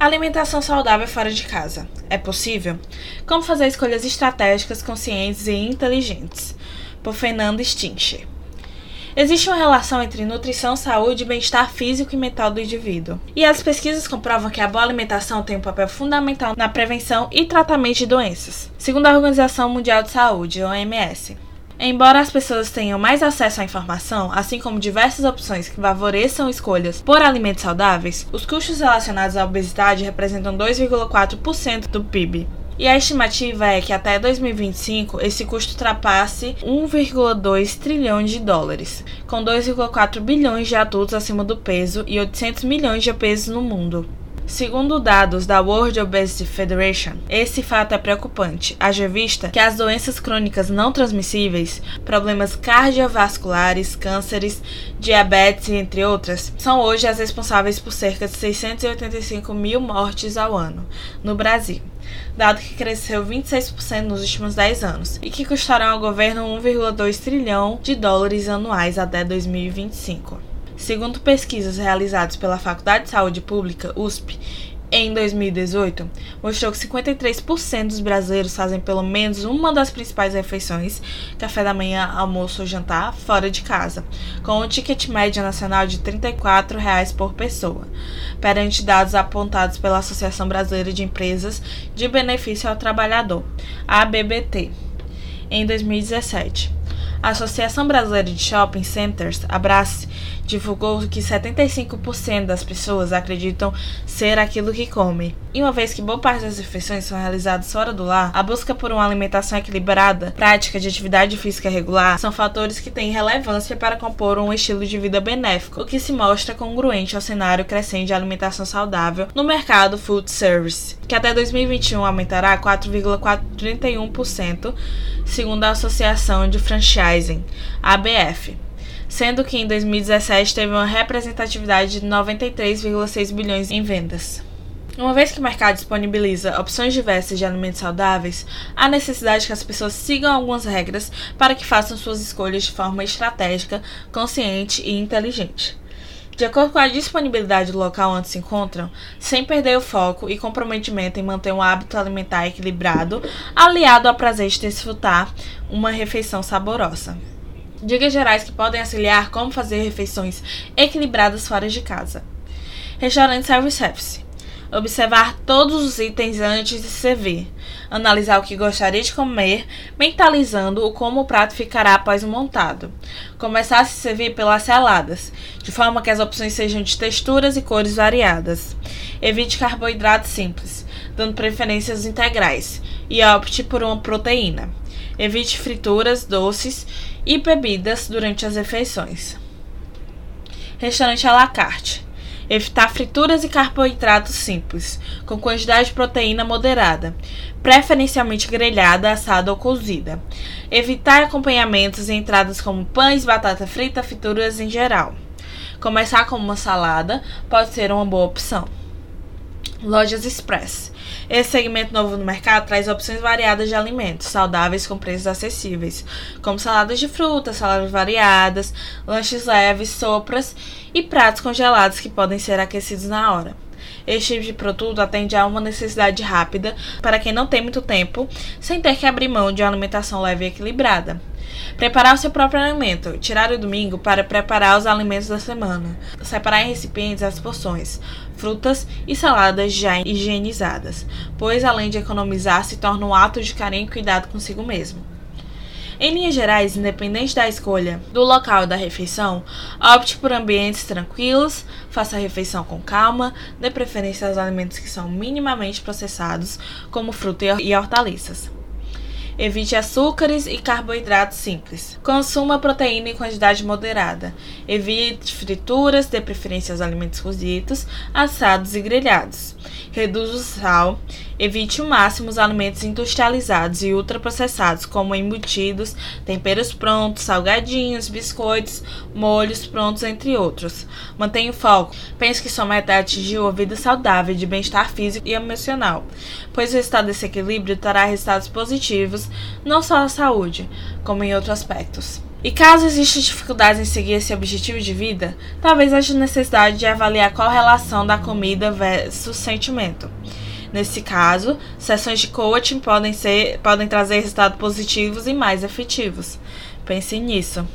Alimentação saudável fora de casa. É possível? Como fazer escolhas estratégicas, conscientes e inteligentes? Por Fernando Stincher. Existe uma relação entre nutrição, saúde e bem-estar físico e mental do indivíduo. E as pesquisas comprovam que a boa alimentação tem um papel fundamental na prevenção e tratamento de doenças, segundo a Organização Mundial de Saúde, OMS. Embora as pessoas tenham mais acesso à informação, assim como diversas opções que favoreçam escolhas por alimentos saudáveis, os custos relacionados à obesidade representam 2,4% do PIB. E a estimativa é que até 2025 esse custo ultrapasse 1,2 trilhão de dólares, com 2,4 bilhões de adultos acima do peso e 800 milhões de obesos no mundo. Segundo dados da World Obesity Federation, esse fato é preocupante, haja vista que as doenças crônicas não transmissíveis, problemas cardiovasculares, cânceres, diabetes, entre outras, são hoje as responsáveis por cerca de 685 mil mortes ao ano no Brasil, dado que cresceu 26% nos últimos 10 anos e que custarão ao governo 1,2 trilhão de dólares anuais até 2025. Segundo pesquisas realizadas pela Faculdade de Saúde Pública, USP, em 2018, mostrou que 53% dos brasileiros fazem pelo menos uma das principais refeições, café da manhã, almoço ou jantar, fora de casa, com um ticket médio nacional de 34 reais por pessoa, perante dados apontados pela Associação Brasileira de Empresas de Benefício ao Trabalhador, ABBT, em 2017. A Associação Brasileira de Shopping Centers, Abrace, divulgou que 75% das pessoas acreditam ser aquilo que comem. E uma vez que boa parte das refeições são realizadas fora do lar, a busca por uma alimentação equilibrada, prática de atividade física regular, são fatores que têm relevância para compor um estilo de vida benéfico, o que se mostra congruente ao cenário crescente de alimentação saudável no mercado food service, que até 2021 aumentará 4,431%, segundo a Associação de Franchising, ABF sendo que em 2017 teve uma representatividade de 93,6 bilhões em vendas. Uma vez que o mercado disponibiliza opções diversas de alimentos saudáveis, há necessidade que as pessoas sigam algumas regras para que façam suas escolhas de forma estratégica, consciente e inteligente. De acordo com a disponibilidade do local onde se encontram, sem perder o foco e comprometimento em manter um hábito alimentar equilibrado, aliado ao prazer de desfrutar uma refeição saborosa. Dicas gerais que podem auxiliar como fazer refeições equilibradas fora de casa. Restaurante self-service. Observar todos os itens antes de servir. Analisar o que gostaria de comer, mentalizando o como o prato ficará após o montado. Começar a se servir pelas saladas, de forma que as opções sejam de texturas e cores variadas. Evite carboidratos simples, dando preferências integrais, e opte por uma proteína. Evite frituras, doces e bebidas durante as refeições. Restaurante à la carte. Evitar frituras e carboidratos simples, com quantidade de proteína moderada, preferencialmente grelhada, assada ou cozida. Evitar acompanhamentos e entradas como pães, batata frita, frituras em geral. Começar com uma salada pode ser uma boa opção. Lojas Express. Esse segmento novo no mercado traz opções variadas de alimentos saudáveis com preços acessíveis, como saladas de frutas, saladas variadas, lanches leves, sopras e pratos congelados que podem ser aquecidos na hora. Este tipo de produto atende a uma necessidade rápida para quem não tem muito tempo, sem ter que abrir mão de uma alimentação leve e equilibrada. Preparar o seu próprio alimento. Tirar o domingo para preparar os alimentos da semana. Separar em recipientes as porções, frutas e saladas já higienizadas, pois além de economizar, se torna um ato de carinho e cuidado consigo mesmo. Em linhas gerais, independente da escolha do local da refeição, opte por ambientes tranquilos, faça a refeição com calma, dê preferência aos alimentos que são minimamente processados, como fruta e hortaliças. Evite açúcares e carboidratos simples. Consuma proteína em quantidade moderada. Evite frituras, dê preferência aos alimentos cozidos, assados e grelhados. Reduza o sal. Evite o máximo os alimentos industrializados e ultraprocessados, como embutidos, temperos prontos, salgadinhos, biscoitos, molhos prontos, entre outros. Mantenha o foco. Pense que sua meta é atingir uma vida saudável de bem-estar físico e emocional, pois o resultado desse equilíbrio trará resultados positivos não só na saúde, como em outros aspectos. E caso exista dificuldades em seguir esse objetivo de vida, talvez haja necessidade de avaliar qual relação da comida versus sentimento. Nesse caso, sessões de coaching podem, ser, podem trazer resultados positivos e mais efetivos. Pense nisso.